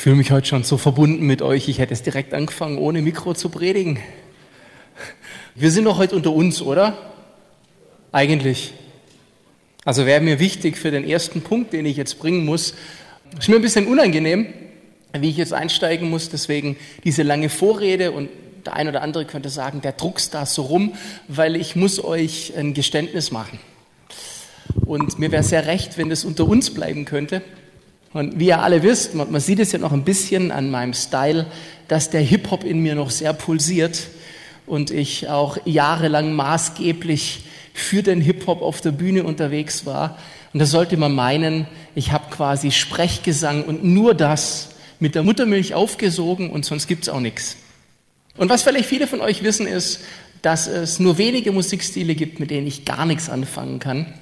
fühle mich heute schon so verbunden mit euch. Ich hätte es direkt angefangen, ohne Mikro zu predigen. Wir sind doch heute unter uns, oder? Eigentlich. Also wäre mir wichtig für den ersten Punkt, den ich jetzt bringen muss. Ist mir ein bisschen unangenehm, wie ich jetzt einsteigen muss. Deswegen diese lange Vorrede und der ein oder andere könnte sagen, der druckst da so rum, weil ich muss euch ein Geständnis machen. Und mir wäre sehr recht, wenn das unter uns bleiben könnte. Und wie ihr alle wisst, man, man sieht es ja noch ein bisschen an meinem Style, dass der Hip-Hop in mir noch sehr pulsiert und ich auch jahrelang maßgeblich für den Hip-Hop auf der Bühne unterwegs war. Und da sollte man meinen, ich habe quasi Sprechgesang und nur das mit der Muttermilch aufgesogen und sonst gibt's auch nichts. Und was vielleicht viele von euch wissen, ist, dass es nur wenige Musikstile gibt, mit denen ich gar nichts anfangen kann.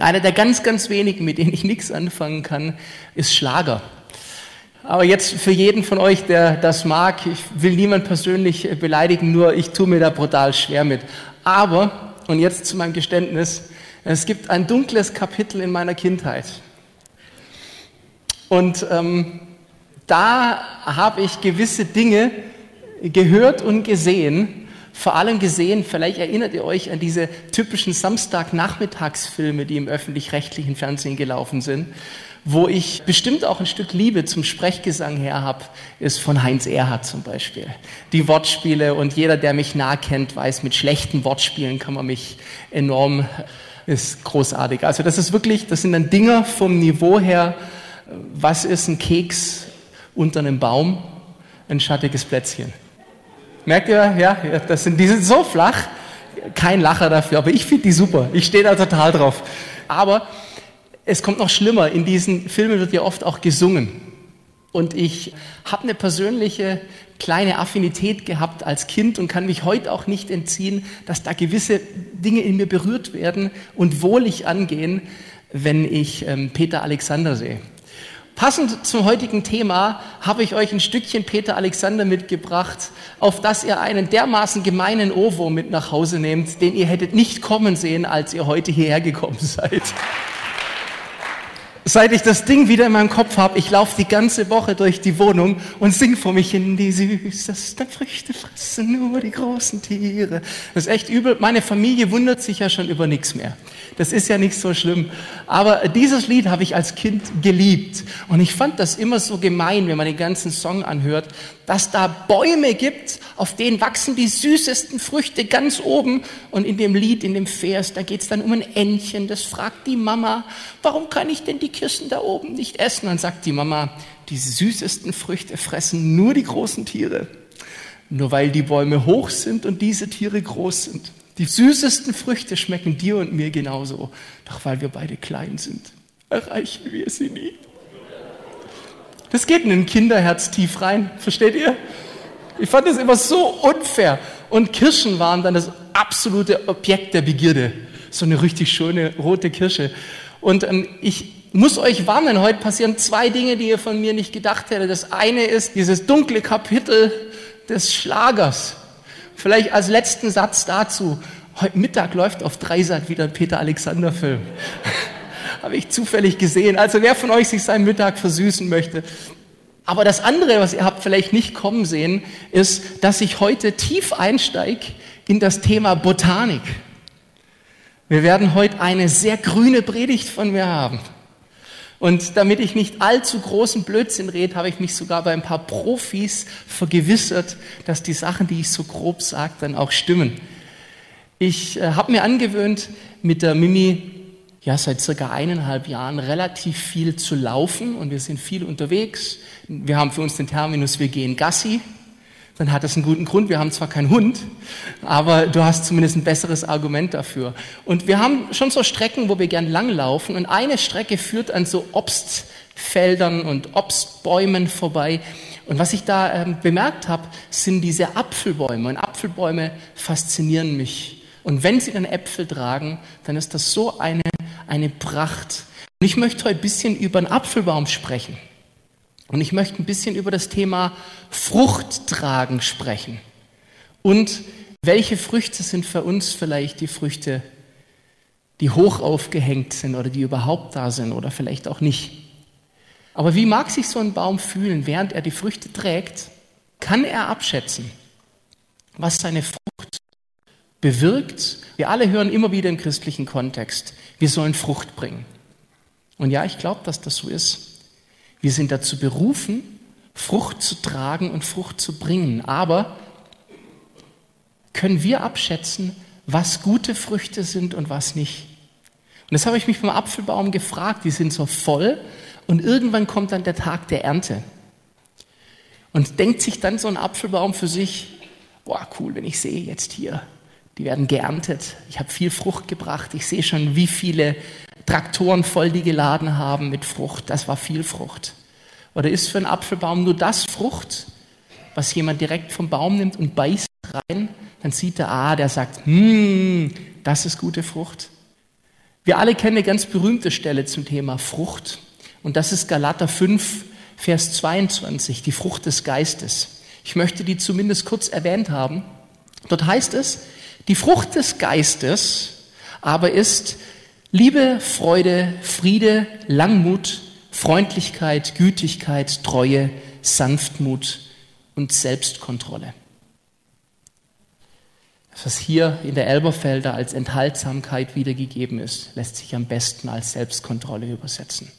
Einer der ganz, ganz wenigen, mit denen ich nichts anfangen kann, ist Schlager. Aber jetzt für jeden von euch, der das mag, ich will niemand persönlich beleidigen, nur ich tue mir da brutal schwer mit. Aber, und jetzt zu meinem Geständnis, es gibt ein dunkles Kapitel in meiner Kindheit. Und ähm, da habe ich gewisse Dinge gehört und gesehen, vor allem gesehen, vielleicht erinnert ihr euch an diese typischen Samstagnachmittagsfilme, die im öffentlich-rechtlichen Fernsehen gelaufen sind, wo ich bestimmt auch ein Stück Liebe zum Sprechgesang her habe, ist von Heinz Erhardt zum Beispiel. Die Wortspiele und jeder, der mich nah kennt, weiß, mit schlechten Wortspielen kann man mich enorm, ist großartig. Also das ist wirklich, das sind dann Dinger vom Niveau her, was ist ein Keks unter einem Baum? Ein schattiges Plätzchen. Merkt ihr, ja, das sind, die sind so flach, kein Lacher dafür, aber ich finde die super. Ich stehe da total drauf. Aber es kommt noch schlimmer. In diesen Filmen wird ja oft auch gesungen. Und ich habe eine persönliche kleine Affinität gehabt als Kind und kann mich heute auch nicht entziehen, dass da gewisse Dinge in mir berührt werden und wohlig angehen, wenn ich ähm, Peter Alexander sehe. Passend zum heutigen Thema habe ich euch ein Stückchen Peter Alexander mitgebracht, auf das ihr einen dermaßen gemeinen Ohrwurm mit nach Hause nehmt, den ihr hättet nicht kommen sehen, als ihr heute hierher gekommen seid. Seit ich das Ding wieder in meinem Kopf habe, ich laufe die ganze Woche durch die Wohnung und sing vor mich hin, die süßesten Früchte fressen nur die großen Tiere. Das ist echt übel. Meine Familie wundert sich ja schon über nichts mehr. Das ist ja nicht so schlimm. Aber dieses Lied habe ich als Kind geliebt. Und ich fand das immer so gemein, wenn man den ganzen Song anhört, dass da Bäume gibt, auf denen wachsen die süßesten Früchte ganz oben. Und in dem Lied, in dem Vers, da geht es dann um ein Entchen, das fragt die Mama, warum kann ich denn die Kissen da oben nicht essen? Dann sagt die Mama, die süßesten Früchte fressen nur die großen Tiere. Nur weil die Bäume hoch sind und diese Tiere groß sind. Die süßesten Früchte schmecken dir und mir genauso. Doch weil wir beide klein sind, erreichen wir sie nie. Das geht in ein Kinderherz tief rein, versteht ihr? Ich fand das immer so unfair. Und Kirschen waren dann das absolute Objekt der Begierde. So eine richtig schöne rote Kirsche. Und ähm, ich muss euch warnen, heute passieren zwei Dinge, die ihr von mir nicht gedacht hättet. Das eine ist dieses dunkle Kapitel des Schlagers. Vielleicht als letzten Satz dazu. Heute Mittag läuft auf Dreisat wieder ein Peter Alexander Film. Habe ich zufällig gesehen. Also wer von euch sich seinen Mittag versüßen möchte. Aber das andere, was ihr habt vielleicht nicht kommen sehen, ist, dass ich heute tief einsteige in das Thema Botanik. Wir werden heute eine sehr grüne Predigt von mir haben. Und damit ich nicht allzu großen Blödsinn rede, habe ich mich sogar bei ein paar Profis vergewissert, dass die Sachen, die ich so grob sage, dann auch stimmen. Ich äh, habe mir angewöhnt, mit der Mimi ja seit circa eineinhalb Jahren relativ viel zu laufen und wir sind viel unterwegs. Wir haben für uns den Terminus, wir gehen Gassi dann hat das einen guten Grund. Wir haben zwar keinen Hund, aber du hast zumindest ein besseres Argument dafür. Und wir haben schon so Strecken, wo wir gern langlaufen und eine Strecke führt an so Obstfeldern und Obstbäumen vorbei. Und was ich da ähm, bemerkt habe, sind diese Apfelbäume. Und Apfelbäume faszinieren mich. Und wenn sie dann Äpfel tragen, dann ist das so eine, eine Pracht. Und ich möchte heute ein bisschen über einen Apfelbaum sprechen. Und ich möchte ein bisschen über das Thema Fruchttragen sprechen. Und welche Früchte sind für uns vielleicht die Früchte, die hoch aufgehängt sind oder die überhaupt da sind oder vielleicht auch nicht. Aber wie mag sich so ein Baum fühlen, während er die Früchte trägt? Kann er abschätzen, was seine Frucht bewirkt? Wir alle hören immer wieder im christlichen Kontext, wir sollen Frucht bringen. Und ja, ich glaube, dass das so ist. Wir sind dazu berufen, Frucht zu tragen und Frucht zu bringen. Aber können wir abschätzen, was gute Früchte sind und was nicht? Und das habe ich mich beim Apfelbaum gefragt. Die sind so voll und irgendwann kommt dann der Tag der Ernte. Und denkt sich dann so ein Apfelbaum für sich, boah, cool, wenn ich sehe jetzt hier, die werden geerntet. Ich habe viel Frucht gebracht. Ich sehe schon, wie viele Traktoren voll die geladen haben mit Frucht. Das war viel Frucht. Oder ist für einen Apfelbaum nur das Frucht, was jemand direkt vom Baum nimmt und beißt rein? Dann sieht er, ah, der sagt, hm, das ist gute Frucht. Wir alle kennen eine ganz berühmte Stelle zum Thema Frucht. Und das ist Galater 5, Vers 22, die Frucht des Geistes. Ich möchte die zumindest kurz erwähnt haben. Dort heißt es, die Frucht des Geistes aber ist Liebe, Freude, Friede, Langmut, Freundlichkeit, Gütigkeit, Treue, Sanftmut und Selbstkontrolle. Was hier in der Elberfelder als Enthaltsamkeit wiedergegeben ist, lässt sich am besten als Selbstkontrolle übersetzen.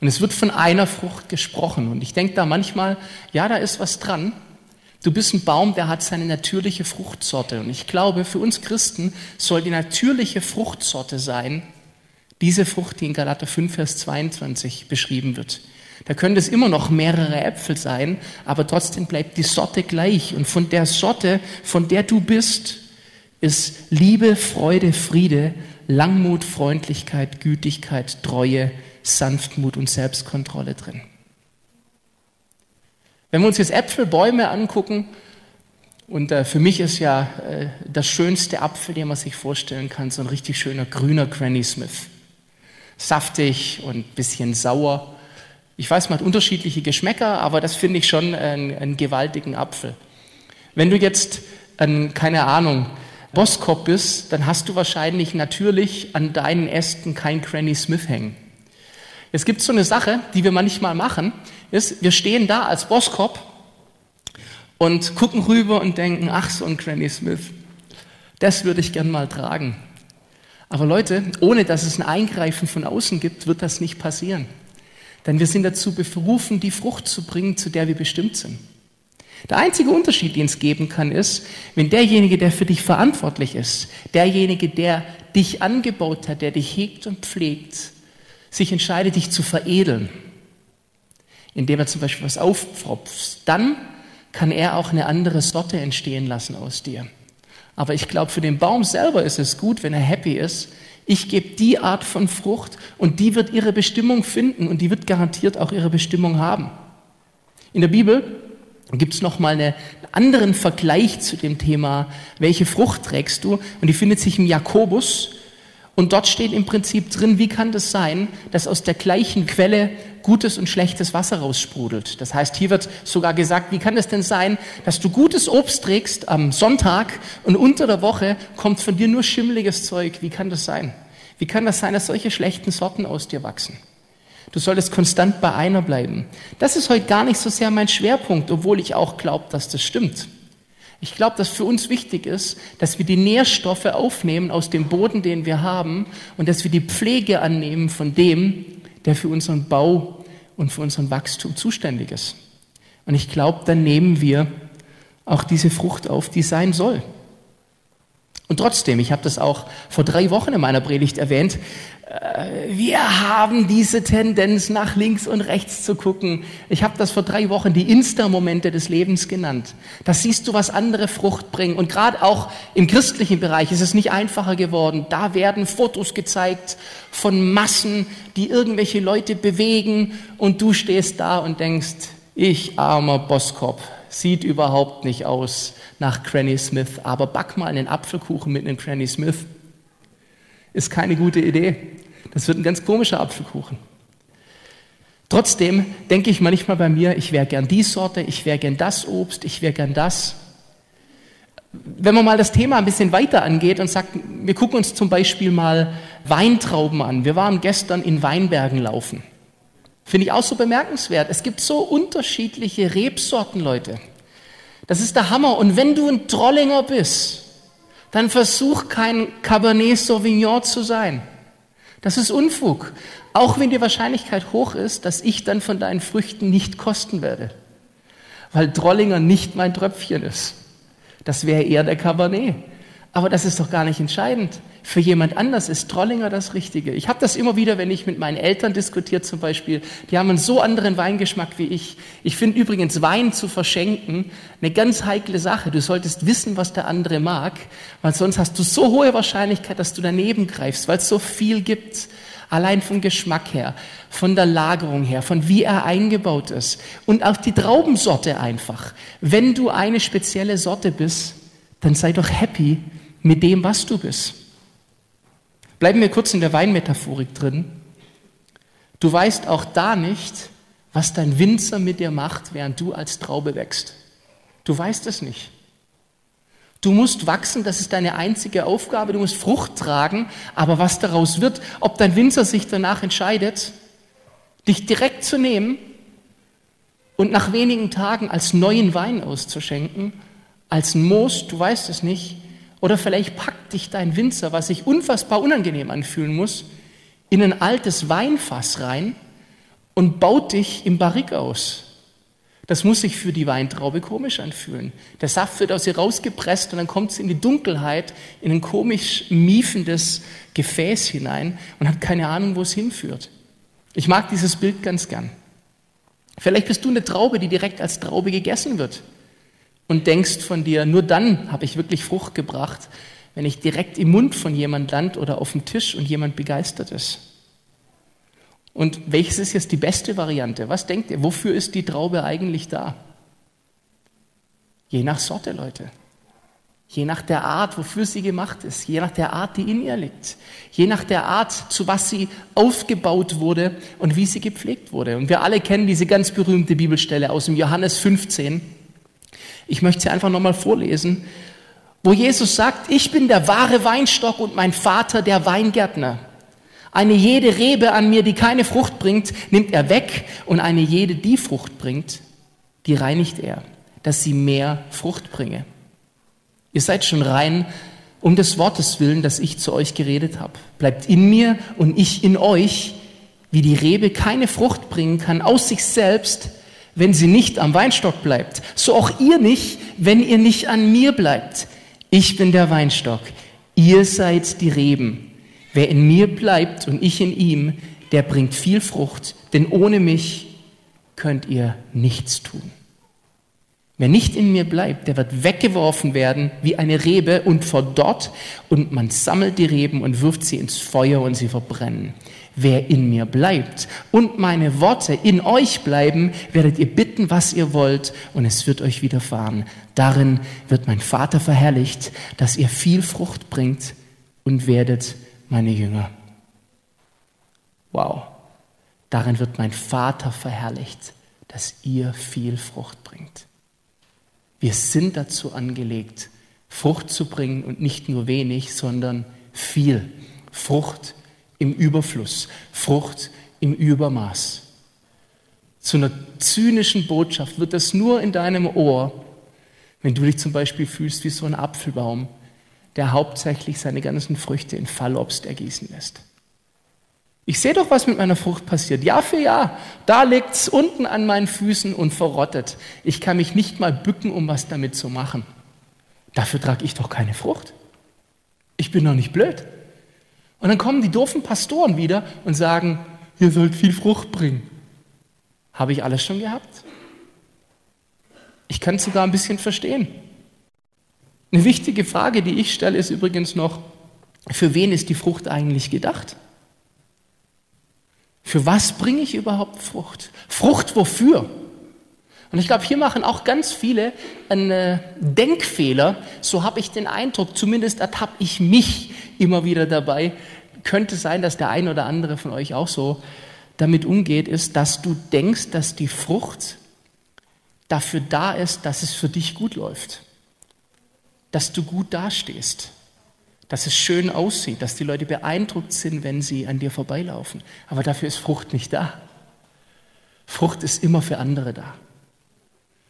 Und es wird von einer Frucht gesprochen. Und ich denke da manchmal, ja, da ist was dran. Du bist ein Baum, der hat seine natürliche Fruchtsorte. Und ich glaube, für uns Christen soll die natürliche Fruchtsorte sein, diese Frucht, die in Galater 5, Vers 22 beschrieben wird. Da können es immer noch mehrere Äpfel sein, aber trotzdem bleibt die Sorte gleich. Und von der Sorte, von der du bist, ist Liebe, Freude, Friede, Langmut, Freundlichkeit, Gütigkeit, Treue, Sanftmut und Selbstkontrolle drin. Wenn wir uns jetzt Äpfelbäume angucken, und äh, für mich ist ja äh, das schönste Apfel, den man sich vorstellen kann, so ein richtig schöner grüner Granny Smith. Saftig und ein bisschen sauer. Ich weiß, man hat unterschiedliche Geschmäcker, aber das finde ich schon einen, einen, gewaltigen Apfel. Wenn du jetzt, keine Ahnung, Boskop bist, dann hast du wahrscheinlich natürlich an deinen Ästen kein Granny Smith hängen. Es gibt so eine Sache, die wir manchmal machen, ist, wir stehen da als Boskop und gucken rüber und denken, ach, so ein Granny Smith, das würde ich gern mal tragen. Aber Leute, ohne dass es ein Eingreifen von außen gibt, wird das nicht passieren. Denn wir sind dazu berufen, die Frucht zu bringen, zu der wir bestimmt sind. Der einzige Unterschied, den es geben kann, ist, wenn derjenige, der für dich verantwortlich ist, derjenige, der dich angebaut hat, der dich hegt und pflegt, sich entscheidet, dich zu veredeln, indem er zum Beispiel was aufpfropft, dann kann er auch eine andere Sorte entstehen lassen aus dir. Aber ich glaube, für den Baum selber ist es gut, wenn er happy ist. Ich gebe die Art von Frucht und die wird ihre Bestimmung finden und die wird garantiert auch ihre Bestimmung haben. In der Bibel gibt es nochmal einen anderen Vergleich zu dem Thema, welche Frucht trägst du? Und die findet sich im Jakobus und dort steht im Prinzip drin, wie kann das sein, dass aus der gleichen Quelle gutes und schlechtes Wasser raussprudelt. Das heißt, hier wird sogar gesagt, wie kann es denn sein, dass du gutes Obst trägst am Sonntag und unter der Woche kommt von dir nur schimmeliges Zeug. Wie kann das sein? Wie kann das sein, dass solche schlechten Sorten aus dir wachsen? Du solltest konstant bei einer bleiben. Das ist heute gar nicht so sehr mein Schwerpunkt, obwohl ich auch glaube, dass das stimmt. Ich glaube, dass für uns wichtig ist, dass wir die Nährstoffe aufnehmen aus dem Boden, den wir haben, und dass wir die Pflege annehmen von dem, der für unseren Bau und für unseren Wachstum zuständig ist. Und ich glaube, dann nehmen wir auch diese Frucht auf, die sein soll. Und trotzdem, ich habe das auch vor drei Wochen in meiner Predigt erwähnt, äh, wir haben diese Tendenz, nach links und rechts zu gucken. Ich habe das vor drei Wochen die Insta-Momente des Lebens genannt. Da siehst du, was andere Frucht bringen. Und gerade auch im christlichen Bereich ist es nicht einfacher geworden. Da werden Fotos gezeigt von Massen, die irgendwelche Leute bewegen. Und du stehst da und denkst, ich armer Boskop, sieht überhaupt nicht aus nach Granny Smith. Aber back mal einen Apfelkuchen mit einem Granny Smith ist keine gute Idee. Das wird ein ganz komischer Apfelkuchen. Trotzdem denke ich manchmal bei mir, ich wäre gern die Sorte, ich wäre gern das Obst, ich wäre gern das. Wenn man mal das Thema ein bisschen weiter angeht und sagt, wir gucken uns zum Beispiel mal Weintrauben an. Wir waren gestern in Weinbergen laufen. Finde ich auch so bemerkenswert. Es gibt so unterschiedliche Rebsorten, Leute. Das ist der Hammer. Und wenn du ein Trollinger bist, dann versuch kein Cabernet Sauvignon zu sein. Das ist Unfug. Auch wenn die Wahrscheinlichkeit hoch ist, dass ich dann von deinen Früchten nicht kosten werde. Weil Trollinger nicht mein Tröpfchen ist. Das wäre eher der Cabernet. Aber das ist doch gar nicht entscheidend. Für jemand anders ist Trollinger das Richtige. Ich habe das immer wieder, wenn ich mit meinen Eltern diskutiere zum Beispiel. Die haben einen so anderen Weingeschmack wie ich. Ich finde übrigens Wein zu verschenken eine ganz heikle Sache. Du solltest wissen, was der andere mag, weil sonst hast du so hohe Wahrscheinlichkeit, dass du daneben greifst, weil es so viel gibt. Allein vom Geschmack her, von der Lagerung her, von wie er eingebaut ist und auch die Traubensorte einfach. Wenn du eine spezielle Sorte bist, dann sei doch happy mit dem, was du bist. Bleiben wir kurz in der Weinmetaphorik drin. Du weißt auch da nicht, was dein Winzer mit dir macht, während du als Traube wächst. Du weißt es nicht. Du musst wachsen, das ist deine einzige Aufgabe, du musst Frucht tragen, aber was daraus wird, ob dein Winzer sich danach entscheidet, dich direkt zu nehmen und nach wenigen Tagen als neuen Wein auszuschenken, als Moos, du weißt es nicht, oder vielleicht packt dich dein Winzer, was sich unfassbar unangenehm anfühlen muss, in ein altes Weinfass rein und baut dich im Barrik aus. Das muss sich für die Weintraube komisch anfühlen. Der Saft wird aus ihr rausgepresst und dann kommt sie in die Dunkelheit, in ein komisch miefendes Gefäß hinein und hat keine Ahnung, wo es hinführt. Ich mag dieses Bild ganz gern. Vielleicht bist du eine Traube, die direkt als Traube gegessen wird und denkst von dir, nur dann habe ich wirklich Frucht gebracht, wenn ich direkt im Mund von jemand land oder auf dem Tisch und jemand begeistert ist. Und welches ist jetzt die beste Variante? Was denkt ihr? Wofür ist die Traube eigentlich da? Je nach Sorte, Leute. Je nach der Art, wofür sie gemacht ist. Je nach der Art, die in ihr liegt. Je nach der Art, zu was sie aufgebaut wurde und wie sie gepflegt wurde. Und wir alle kennen diese ganz berühmte Bibelstelle aus dem Johannes 15. Ich möchte sie einfach nochmal vorlesen, wo Jesus sagt, ich bin der wahre Weinstock und mein Vater der Weingärtner. Eine jede Rebe an mir, die keine Frucht bringt, nimmt er weg und eine jede, die Frucht bringt, die reinigt er, dass sie mehr Frucht bringe. Ihr seid schon rein um des Wortes willen, das ich zu euch geredet habe. Bleibt in mir und ich in euch, wie die Rebe keine Frucht bringen kann aus sich selbst, wenn sie nicht am Weinstock bleibt. So auch ihr nicht, wenn ihr nicht an mir bleibt. Ich bin der Weinstock, ihr seid die Reben. Wer in mir bleibt und ich in ihm, der bringt viel Frucht, denn ohne mich könnt ihr nichts tun. Wer nicht in mir bleibt, der wird weggeworfen werden wie eine Rebe und verdorrt und man sammelt die Reben und wirft sie ins Feuer und sie verbrennen. Wer in mir bleibt und meine Worte in euch bleiben, werdet ihr bitten, was ihr wollt, und es wird euch widerfahren. Darin wird mein Vater verherrlicht, dass ihr viel Frucht bringt und werdet meine Jünger. Wow. Darin wird mein Vater verherrlicht, dass ihr viel Frucht bringt. Wir sind dazu angelegt, Frucht zu bringen und nicht nur wenig, sondern viel. Frucht im Überfluss, Frucht im Übermaß. Zu einer zynischen Botschaft wird das nur in deinem Ohr, wenn du dich zum Beispiel fühlst wie so ein Apfelbaum, der hauptsächlich seine ganzen Früchte in Fallobst ergießen lässt. Ich sehe doch, was mit meiner Frucht passiert. Jahr für Jahr. Da liegt's unten an meinen Füßen und verrottet. Ich kann mich nicht mal bücken, um was damit zu machen. Dafür trage ich doch keine Frucht. Ich bin doch nicht blöd. Und dann kommen die doofen Pastoren wieder und sagen, ihr sollt viel Frucht bringen. Habe ich alles schon gehabt? Ich kann es sogar ein bisschen verstehen. Eine wichtige Frage, die ich stelle, ist übrigens noch, für wen ist die Frucht eigentlich gedacht? Für was bringe ich überhaupt Frucht? Frucht wofür? Und ich glaube, hier machen auch ganz viele einen Denkfehler. So habe ich den Eindruck, zumindest ertappe ich mich immer wieder dabei. Könnte sein, dass der ein oder andere von euch auch so damit umgeht, ist, dass du denkst, dass die Frucht dafür da ist, dass es für dich gut läuft. Dass du gut dastehst. Dass es schön aussieht, dass die Leute beeindruckt sind, wenn sie an dir vorbeilaufen. Aber dafür ist Frucht nicht da. Frucht ist immer für andere da.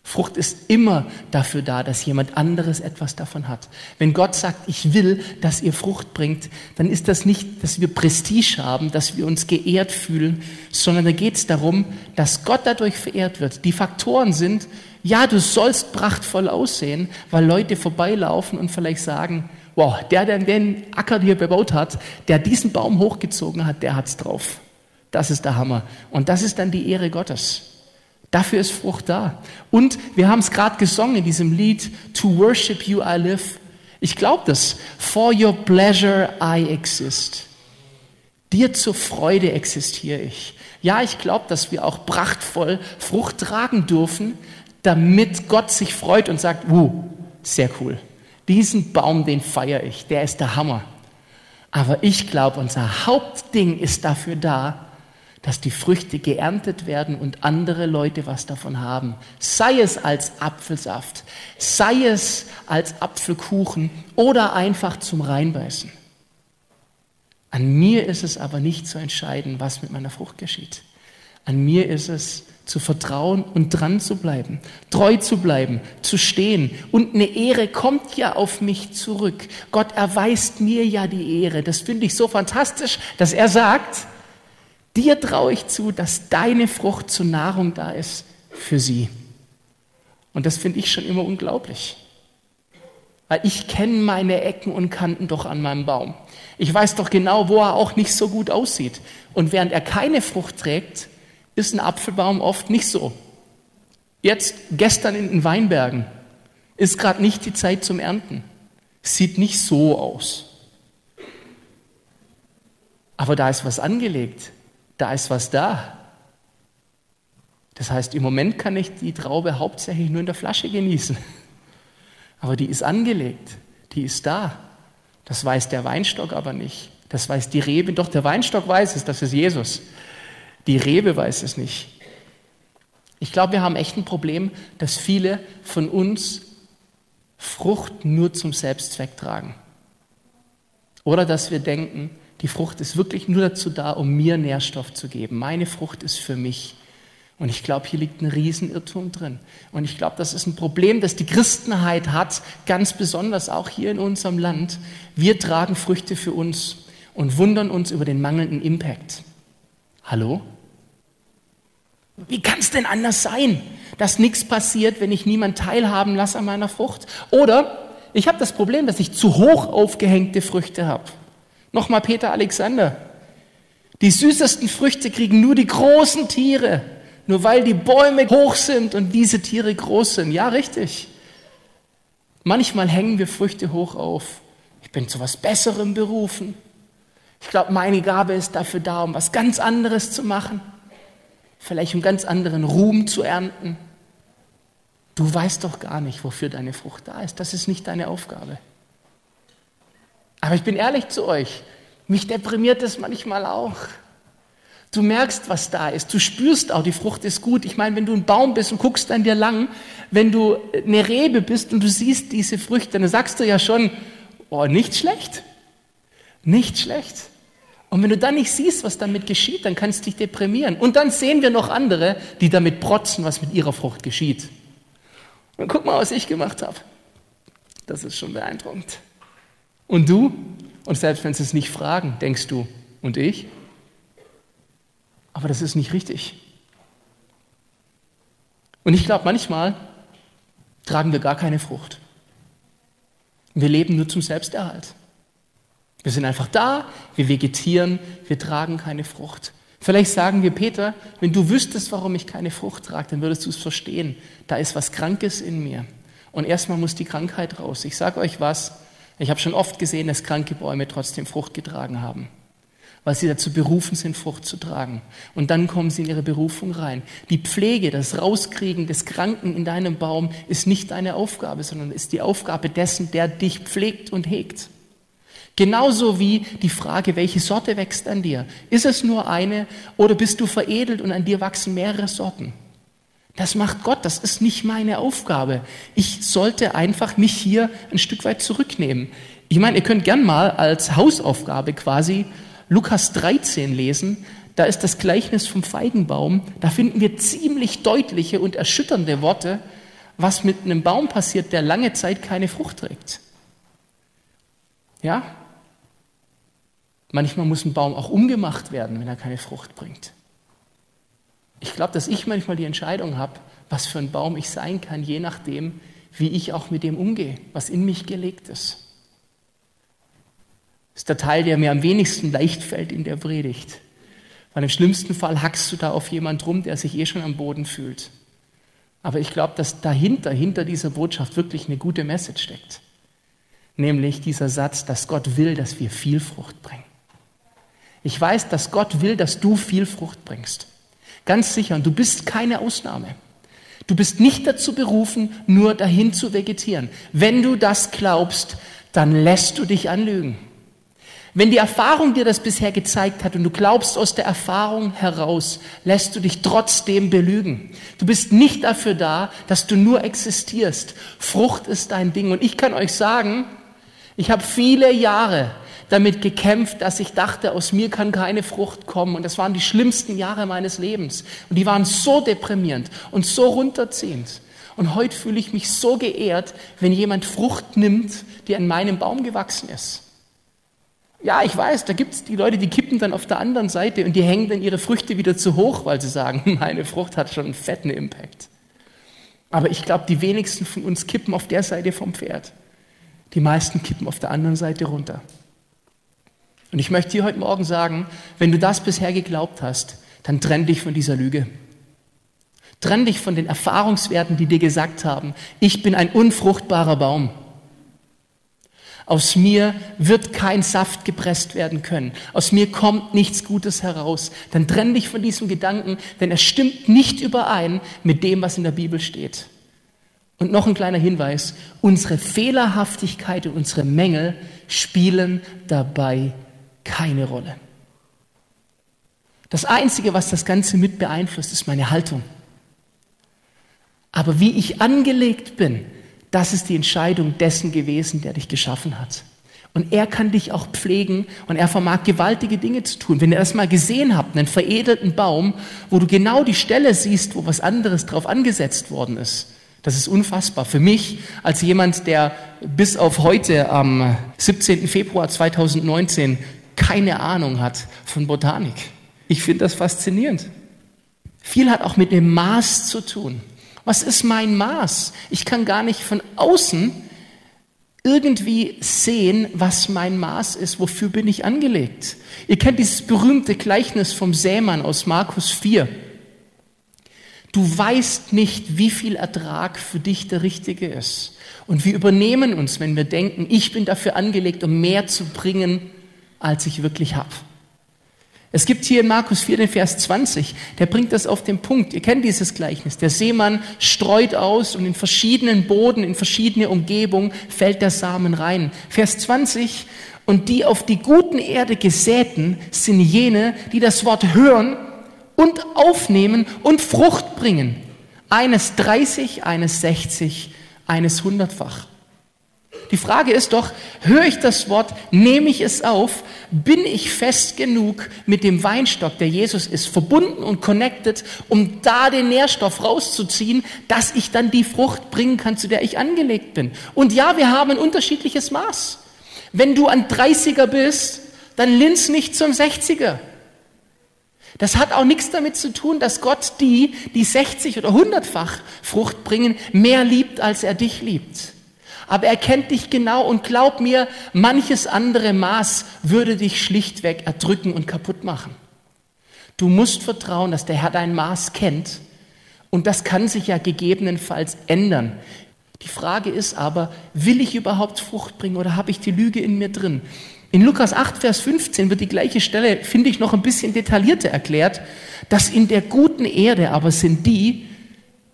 Frucht ist immer dafür da, dass jemand anderes etwas davon hat. Wenn Gott sagt, ich will, dass ihr Frucht bringt, dann ist das nicht, dass wir Prestige haben, dass wir uns geehrt fühlen, sondern da geht es darum, dass Gott dadurch verehrt wird. Die Faktoren sind, ja, du sollst prachtvoll aussehen, weil Leute vorbeilaufen und vielleicht sagen, wow, der, der den Acker hier bebaut hat, der diesen Baum hochgezogen hat, der hat's drauf. Das ist der Hammer. Und das ist dann die Ehre Gottes. Dafür ist Frucht da. Und wir haben es gerade gesungen in diesem Lied, To worship you I live. Ich glaube das. For your pleasure I exist. Dir zur Freude existiere ich. Ja, ich glaube, dass wir auch prachtvoll Frucht tragen dürfen, damit Gott sich freut und sagt, uh, sehr cool. Diesen Baum, den feiere ich, der ist der Hammer. Aber ich glaube, unser Hauptding ist dafür da, dass die Früchte geerntet werden und andere Leute was davon haben. Sei es als Apfelsaft, sei es als Apfelkuchen oder einfach zum Reinbeißen. An mir ist es aber nicht zu entscheiden, was mit meiner Frucht geschieht. An mir ist es zu vertrauen und dran zu bleiben, treu zu bleiben, zu stehen. Und eine Ehre kommt ja auf mich zurück. Gott erweist mir ja die Ehre. Das finde ich so fantastisch, dass er sagt, Dir traue ich zu, dass deine Frucht zur Nahrung da ist für sie. Und das finde ich schon immer unglaublich. Weil ich kenne meine Ecken und Kanten doch an meinem Baum. Ich weiß doch genau, wo er auch nicht so gut aussieht. Und während er keine Frucht trägt, ist ein Apfelbaum oft nicht so. Jetzt, gestern in den Weinbergen, ist gerade nicht die Zeit zum Ernten. Sieht nicht so aus. Aber da ist was angelegt da ist was da. Das heißt, im Moment kann ich die Traube hauptsächlich nur in der Flasche genießen. Aber die ist angelegt, die ist da. Das weiß der Weinstock aber nicht. Das weiß die Rebe. Doch der Weinstock weiß es, das ist Jesus. Die Rebe weiß es nicht. Ich glaube, wir haben echt ein Problem, dass viele von uns Frucht nur zum Selbstzweck tragen. Oder dass wir denken, die Frucht ist wirklich nur dazu da, um mir Nährstoff zu geben. Meine Frucht ist für mich. Und ich glaube, hier liegt ein Riesenirrtum drin. Und ich glaube, das ist ein Problem, das die Christenheit hat, ganz besonders auch hier in unserem Land. Wir tragen Früchte für uns und wundern uns über den mangelnden Impact. Hallo? Wie kann es denn anders sein, dass nichts passiert, wenn ich niemand teilhaben lasse an meiner Frucht? Oder ich habe das Problem, dass ich zu hoch aufgehängte Früchte habe. Nochmal Peter Alexander. Die süßesten Früchte kriegen nur die großen Tiere, nur weil die Bäume hoch sind und diese Tiere groß sind. Ja, richtig. Manchmal hängen wir Früchte hoch auf. Ich bin zu was Besserem berufen. Ich glaube, meine Gabe ist dafür da, um was ganz anderes zu machen. Vielleicht um ganz anderen Ruhm zu ernten. Du weißt doch gar nicht, wofür deine Frucht da ist. Das ist nicht deine Aufgabe. Aber ich bin ehrlich zu euch, mich deprimiert es manchmal auch. Du merkst, was da ist. Du spürst auch, die Frucht ist gut. Ich meine, wenn du ein Baum bist und guckst an dir lang, wenn du eine Rebe bist und du siehst diese Früchte, dann sagst du ja schon, oh, nicht schlecht. Nicht schlecht. Und wenn du dann nicht siehst, was damit geschieht, dann kannst du dich deprimieren. Und dann sehen wir noch andere, die damit protzen, was mit ihrer Frucht geschieht. Und guck mal, was ich gemacht habe. Das ist schon beeindruckend. Und du? Und selbst wenn sie es nicht fragen, denkst du, und ich? Aber das ist nicht richtig. Und ich glaube, manchmal tragen wir gar keine Frucht. Wir leben nur zum Selbsterhalt. Wir sind einfach da, wir vegetieren, wir tragen keine Frucht. Vielleicht sagen wir, Peter, wenn du wüsstest, warum ich keine Frucht trage, dann würdest du es verstehen. Da ist was Krankes in mir. Und erstmal muss die Krankheit raus. Ich sage euch was, ich habe schon oft gesehen, dass kranke Bäume trotzdem Frucht getragen haben, weil sie dazu berufen sind, Frucht zu tragen. Und dann kommen sie in ihre Berufung rein. Die Pflege, das Rauskriegen des Kranken in deinem Baum ist nicht deine Aufgabe, sondern ist die Aufgabe dessen, der dich pflegt und hegt. Genauso wie die Frage, welche Sorte wächst an dir? Ist es nur eine oder bist du veredelt und an dir wachsen mehrere Sorten? Das macht Gott, das ist nicht meine Aufgabe. Ich sollte einfach mich hier ein Stück weit zurücknehmen. Ich meine, ihr könnt gern mal als Hausaufgabe quasi Lukas 13 lesen. da ist das Gleichnis vom Feigenbaum. Da finden wir ziemlich deutliche und erschütternde Worte, was mit einem Baum passiert, der lange Zeit keine Frucht trägt. Ja? Manchmal muss ein Baum auch umgemacht werden, wenn er keine Frucht bringt. Ich glaube, dass ich manchmal die Entscheidung habe, was für ein Baum ich sein kann, je nachdem, wie ich auch mit dem umgehe, was in mich gelegt ist. Das ist der Teil, der mir am wenigsten leicht fällt in der Predigt. Weil im schlimmsten Fall hackst du da auf jemand rum, der sich eh schon am Boden fühlt. Aber ich glaube, dass dahinter, hinter dieser Botschaft wirklich eine gute Message steckt. Nämlich dieser Satz, dass Gott will, dass wir viel Frucht bringen. Ich weiß, dass Gott will, dass du viel Frucht bringst. Ganz sicher. Und du bist keine Ausnahme. Du bist nicht dazu berufen, nur dahin zu vegetieren. Wenn du das glaubst, dann lässt du dich anlügen. Wenn die Erfahrung dir das bisher gezeigt hat und du glaubst aus der Erfahrung heraus, lässt du dich trotzdem belügen. Du bist nicht dafür da, dass du nur existierst. Frucht ist dein Ding. Und ich kann euch sagen, ich habe viele Jahre damit gekämpft, dass ich dachte, aus mir kann keine Frucht kommen. Und das waren die schlimmsten Jahre meines Lebens. Und die waren so deprimierend und so runterziehend. Und heute fühle ich mich so geehrt, wenn jemand Frucht nimmt, die an meinem Baum gewachsen ist. Ja, ich weiß, da gibt es die Leute, die kippen dann auf der anderen Seite und die hängen dann ihre Früchte wieder zu hoch, weil sie sagen, meine Frucht hat schon einen fetten Impact. Aber ich glaube, die wenigsten von uns kippen auf der Seite vom Pferd. Die meisten kippen auf der anderen Seite runter. Und ich möchte dir heute Morgen sagen, wenn du das bisher geglaubt hast, dann trenn dich von dieser Lüge. Trenn dich von den Erfahrungswerten, die dir gesagt haben, ich bin ein unfruchtbarer Baum. Aus mir wird kein Saft gepresst werden können. Aus mir kommt nichts Gutes heraus. Dann trenn dich von diesem Gedanken, denn er stimmt nicht überein mit dem, was in der Bibel steht. Und noch ein kleiner Hinweis. Unsere Fehlerhaftigkeit und unsere Mängel spielen dabei keine Rolle. Das Einzige, was das Ganze mit beeinflusst, ist meine Haltung. Aber wie ich angelegt bin, das ist die Entscheidung dessen gewesen, der dich geschaffen hat. Und er kann dich auch pflegen und er vermag gewaltige Dinge zu tun. Wenn ihr das mal gesehen habt, einen veredelten Baum, wo du genau die Stelle siehst, wo was anderes drauf angesetzt worden ist, das ist unfassbar. Für mich als jemand, der bis auf heute am 17. Februar 2019 keine Ahnung hat von Botanik. Ich finde das faszinierend. Viel hat auch mit dem Maß zu tun. Was ist mein Maß? Ich kann gar nicht von außen irgendwie sehen, was mein Maß ist, wofür bin ich angelegt. Ihr kennt dieses berühmte Gleichnis vom Sämann aus Markus 4. Du weißt nicht, wie viel Ertrag für dich der richtige ist. Und wir übernehmen uns, wenn wir denken, ich bin dafür angelegt, um mehr zu bringen, als ich wirklich habe. Es gibt hier in Markus 4 den Vers 20, der bringt das auf den Punkt. Ihr kennt dieses Gleichnis. Der Seemann streut aus und in verschiedenen Boden, in verschiedene Umgebungen fällt der Samen rein. Vers 20, und die auf die guten Erde gesäten sind jene, die das Wort hören und aufnehmen und Frucht bringen. Eines 30, eines 60, eines hundertfach. Die Frage ist doch, höre ich das Wort, nehme ich es auf, bin ich fest genug mit dem Weinstock, der Jesus ist, verbunden und connected, um da den Nährstoff rauszuziehen, dass ich dann die Frucht bringen kann, zu der ich angelegt bin. Und ja, wir haben ein unterschiedliches Maß. Wenn du ein 30er bist, dann linz nicht zum 60er. Das hat auch nichts damit zu tun, dass Gott die, die 60 oder 100-fach Frucht bringen, mehr liebt, als er dich liebt aber er kennt dich genau und glaub mir, manches andere Maß würde dich schlichtweg erdrücken und kaputt machen. Du musst vertrauen, dass der Herr dein Maß kennt und das kann sich ja gegebenenfalls ändern. Die Frage ist aber, will ich überhaupt Frucht bringen oder habe ich die Lüge in mir drin? In Lukas 8, Vers 15 wird die gleiche Stelle, finde ich, noch ein bisschen detaillierter erklärt, dass in der guten Erde aber sind die,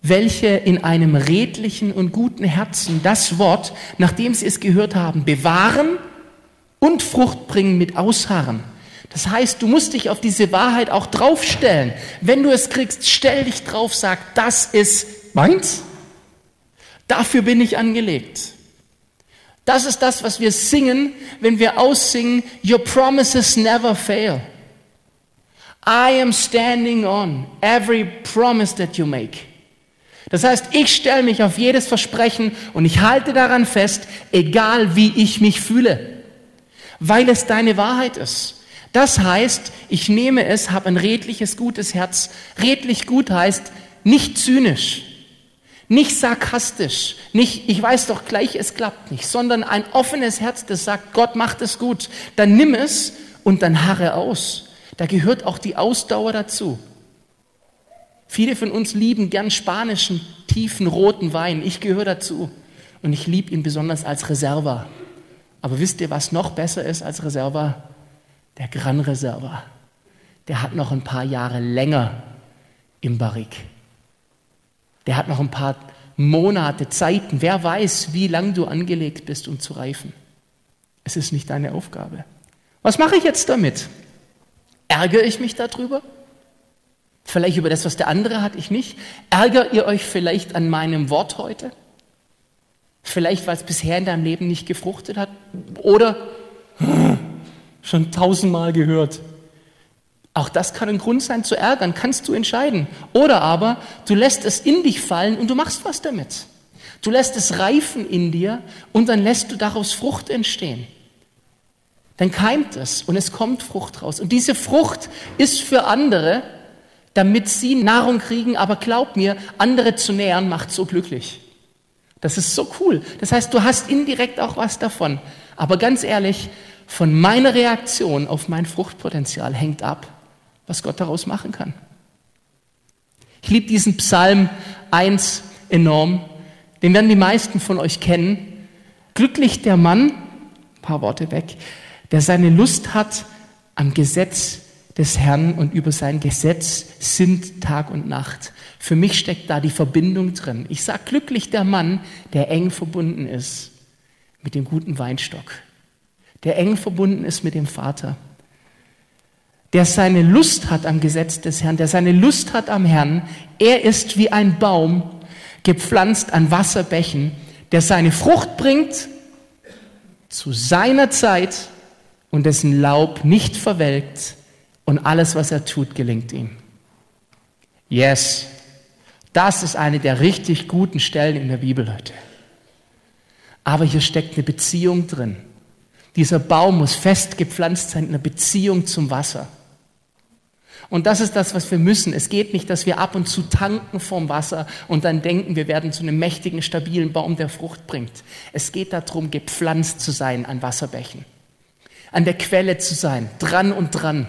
welche in einem redlichen und guten Herzen das Wort, nachdem sie es gehört haben, bewahren und Frucht bringen mit Ausharren. Das heißt, du musst dich auf diese Wahrheit auch draufstellen. Wenn du es kriegst, stell dich drauf, sag, das ist meins. Dafür bin ich angelegt. Das ist das, was wir singen, wenn wir aussingen, Your promises never fail. I am standing on every promise that you make. Das heißt, ich stelle mich auf jedes Versprechen und ich halte daran fest, egal wie ich mich fühle, weil es deine Wahrheit ist. Das heißt, ich nehme es, habe ein redliches, gutes Herz. Redlich gut heißt nicht zynisch, nicht sarkastisch, nicht, ich weiß doch gleich, es klappt nicht, sondern ein offenes Herz, das sagt, Gott macht es gut. Dann nimm es und dann harre aus. Da gehört auch die Ausdauer dazu. Viele von uns lieben gern spanischen, tiefen, roten Wein. Ich gehöre dazu. Und ich liebe ihn besonders als Reserva. Aber wisst ihr, was noch besser ist als Reserva? Der Gran Reserva. Der hat noch ein paar Jahre länger im Barrik. Der hat noch ein paar Monate, Zeiten. Wer weiß, wie lang du angelegt bist, um zu reifen. Es ist nicht deine Aufgabe. Was mache ich jetzt damit? Ärgere ich mich darüber? Vielleicht über das, was der andere hat, ich nicht. Ärgert ihr euch vielleicht an meinem Wort heute? Vielleicht, weil es bisher in deinem Leben nicht gefruchtet hat? Oder schon tausendmal gehört. Auch das kann ein Grund sein zu ärgern, kannst du entscheiden. Oder aber du lässt es in dich fallen und du machst was damit. Du lässt es reifen in dir und dann lässt du daraus Frucht entstehen. Dann keimt es und es kommt Frucht raus. Und diese Frucht ist für andere damit sie Nahrung kriegen, aber glaub mir, andere zu nähern macht so glücklich. Das ist so cool. Das heißt, du hast indirekt auch was davon. Aber ganz ehrlich, von meiner Reaktion auf mein Fruchtpotenzial hängt ab, was Gott daraus machen kann. Ich liebe diesen Psalm 1 enorm. Den werden die meisten von euch kennen. Glücklich der Mann, ein paar Worte weg, der seine Lust hat am Gesetz des Herrn und über sein Gesetz sind Tag und Nacht. Für mich steckt da die Verbindung drin. Ich sage glücklich der Mann, der eng verbunden ist mit dem guten Weinstock, der eng verbunden ist mit dem Vater, der seine Lust hat am Gesetz des Herrn, der seine Lust hat am Herrn. Er ist wie ein Baum, gepflanzt an Wasserbächen, der seine Frucht bringt zu seiner Zeit und dessen Laub nicht verwelkt und alles, was er tut, gelingt ihm. Yes, das ist eine der richtig guten Stellen in der Bibel, Leute. Aber hier steckt eine Beziehung drin. Dieser Baum muss fest gepflanzt sein in einer Beziehung zum Wasser. Und das ist das, was wir müssen. Es geht nicht, dass wir ab und zu tanken vom Wasser und dann denken, wir werden zu einem mächtigen, stabilen Baum, der Frucht bringt. Es geht darum, gepflanzt zu sein an Wasserbächen, an der Quelle zu sein, dran und dran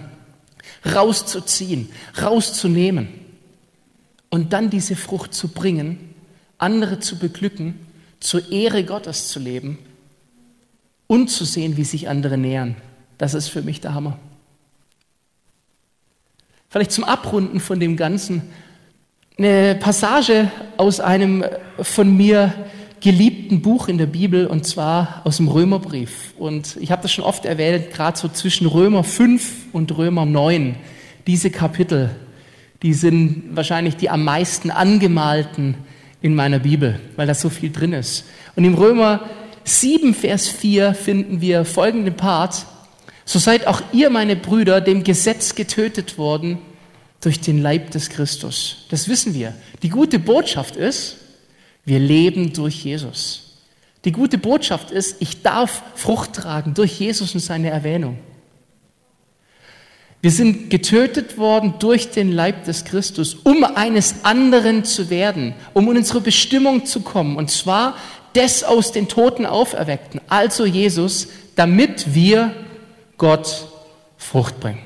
rauszuziehen, rauszunehmen und dann diese Frucht zu bringen, andere zu beglücken, zur Ehre Gottes zu leben und zu sehen, wie sich andere nähern. Das ist für mich der Hammer. Vielleicht zum Abrunden von dem Ganzen eine Passage aus einem von mir geliebten Buch in der Bibel und zwar aus dem Römerbrief. Und ich habe das schon oft erwähnt, gerade so zwischen Römer 5 und Römer 9, diese Kapitel, die sind wahrscheinlich die am meisten angemalten in meiner Bibel, weil da so viel drin ist. Und im Römer 7, Vers 4 finden wir folgenden Part. So seid auch ihr, meine Brüder, dem Gesetz getötet worden durch den Leib des Christus. Das wissen wir. Die gute Botschaft ist, wir leben durch Jesus. Die gute Botschaft ist, ich darf Frucht tragen durch Jesus und seine Erwähnung. Wir sind getötet worden durch den Leib des Christus, um eines anderen zu werden, um in unsere Bestimmung zu kommen, und zwar des aus den Toten auferweckten, also Jesus, damit wir Gott Frucht bringen.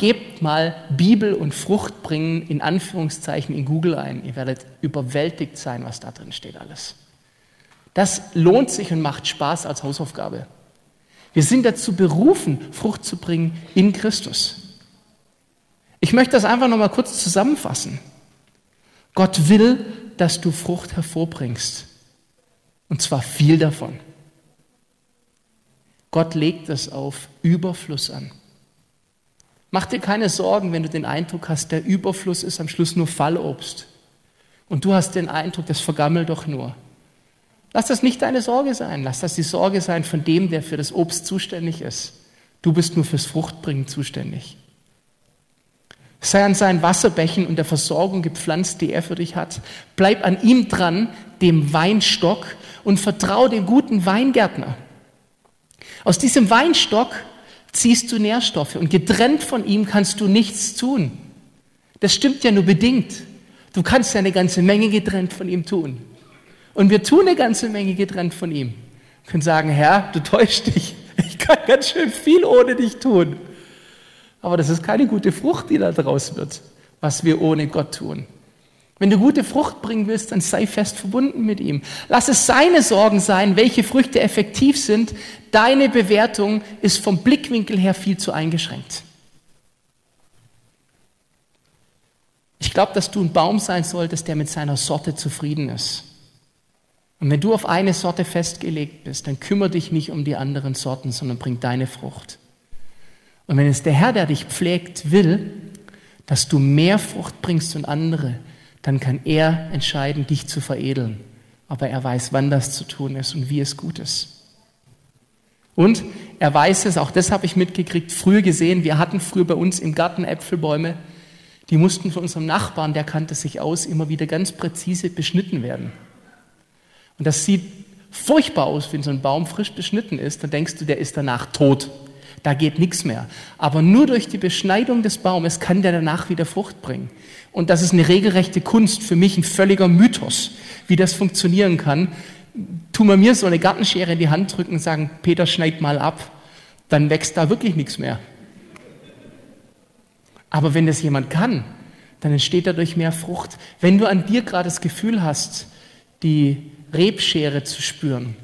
Gebt mal Bibel und Frucht bringen in Anführungszeichen in Google ein. Ihr werdet überwältigt sein, was da drin steht alles. Das lohnt sich und macht Spaß als Hausaufgabe. Wir sind dazu berufen, Frucht zu bringen in Christus. Ich möchte das einfach nochmal kurz zusammenfassen. Gott will, dass du Frucht hervorbringst. Und zwar viel davon. Gott legt es auf Überfluss an. Mach dir keine Sorgen, wenn du den Eindruck hast, der Überfluss ist am Schluss nur Fallobst. Und du hast den Eindruck, das vergammelt doch nur. Lass das nicht deine Sorge sein. Lass das die Sorge sein von dem, der für das Obst zuständig ist. Du bist nur fürs Fruchtbringen zuständig. Sei an seinen Wasserbächen und der Versorgung gepflanzt, die er für dich hat. Bleib an ihm dran, dem Weinstock, und vertrau dem guten Weingärtner. Aus diesem Weinstock ziehst du Nährstoffe und getrennt von ihm kannst du nichts tun. Das stimmt ja nur bedingt. Du kannst ja eine ganze Menge getrennt von ihm tun. Und wir tun eine ganze Menge getrennt von ihm. Wir können sagen, Herr, du täuschst dich. Ich kann ganz schön viel ohne dich tun. Aber das ist keine gute Frucht, die da draus wird, was wir ohne Gott tun. Wenn du gute Frucht bringen willst, dann sei fest verbunden mit ihm. Lass es seine Sorgen sein, welche Früchte effektiv sind. Deine Bewertung ist vom Blickwinkel her viel zu eingeschränkt. Ich glaube, dass du ein Baum sein solltest, der mit seiner Sorte zufrieden ist. Und wenn du auf eine Sorte festgelegt bist, dann kümmere dich nicht um die anderen Sorten, sondern bring deine Frucht. Und wenn es der Herr, der dich pflegt, will, dass du mehr Frucht bringst und andere, dann kann er entscheiden, dich zu veredeln. Aber er weiß, wann das zu tun ist und wie es gut ist. Und er weiß es, auch das habe ich mitgekriegt, früher gesehen, wir hatten früher bei uns im Garten Äpfelbäume, die mussten von unserem Nachbarn, der kannte sich aus, immer wieder ganz präzise beschnitten werden. Und das sieht furchtbar aus, wenn so ein Baum frisch beschnitten ist, dann denkst du, der ist danach tot da geht nichts mehr. Aber nur durch die Beschneidung des Baumes kann der danach wieder Frucht bringen. Und das ist eine regelrechte Kunst, für mich ein völliger Mythos, wie das funktionieren kann. Tu mal mir so eine Gartenschere in die Hand drücken und sagen, Peter, schneid mal ab, dann wächst da wirklich nichts mehr. Aber wenn das jemand kann, dann entsteht dadurch mehr Frucht. Wenn du an dir gerade das Gefühl hast, die Rebschere zu spüren,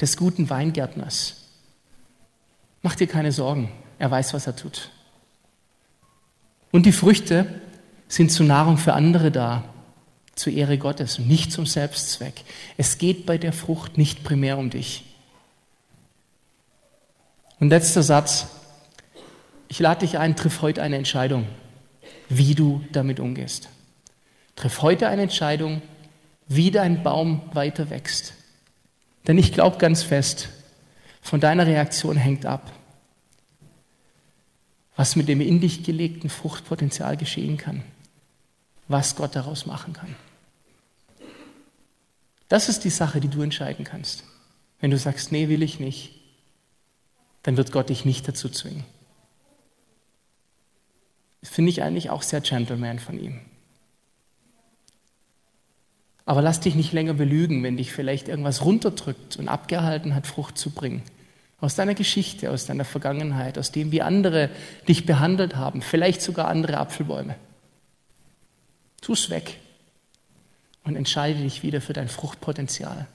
des guten Weingärtners, Mach dir keine Sorgen, er weiß, was er tut. Und die Früchte sind zur Nahrung für andere da, zur Ehre Gottes und nicht zum Selbstzweck. Es geht bei der Frucht nicht primär um dich. Und letzter Satz. Ich lade dich ein, triff heute eine Entscheidung, wie du damit umgehst. Triff heute eine Entscheidung, wie dein Baum weiter wächst. Denn ich glaube ganz fest, von deiner Reaktion hängt ab, was mit dem in dich gelegten Fruchtpotenzial geschehen kann, was Gott daraus machen kann. Das ist die Sache, die du entscheiden kannst. Wenn du sagst, nee, will ich nicht, dann wird Gott dich nicht dazu zwingen. Das finde ich eigentlich auch sehr gentleman von ihm. Aber lass dich nicht länger belügen, wenn dich vielleicht irgendwas runterdrückt und abgehalten hat, Frucht zu bringen. Aus deiner Geschichte, aus deiner Vergangenheit, aus dem, wie andere dich behandelt haben, vielleicht sogar andere Apfelbäume. Tu es weg und entscheide dich wieder für dein Fruchtpotenzial.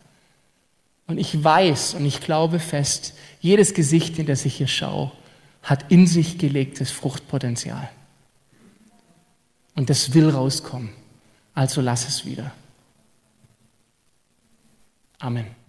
Und ich weiß und ich glaube fest, jedes Gesicht, in das ich hier schaue, hat in sich gelegtes Fruchtpotenzial. Und das will rauskommen. Also lass es wieder. Amen.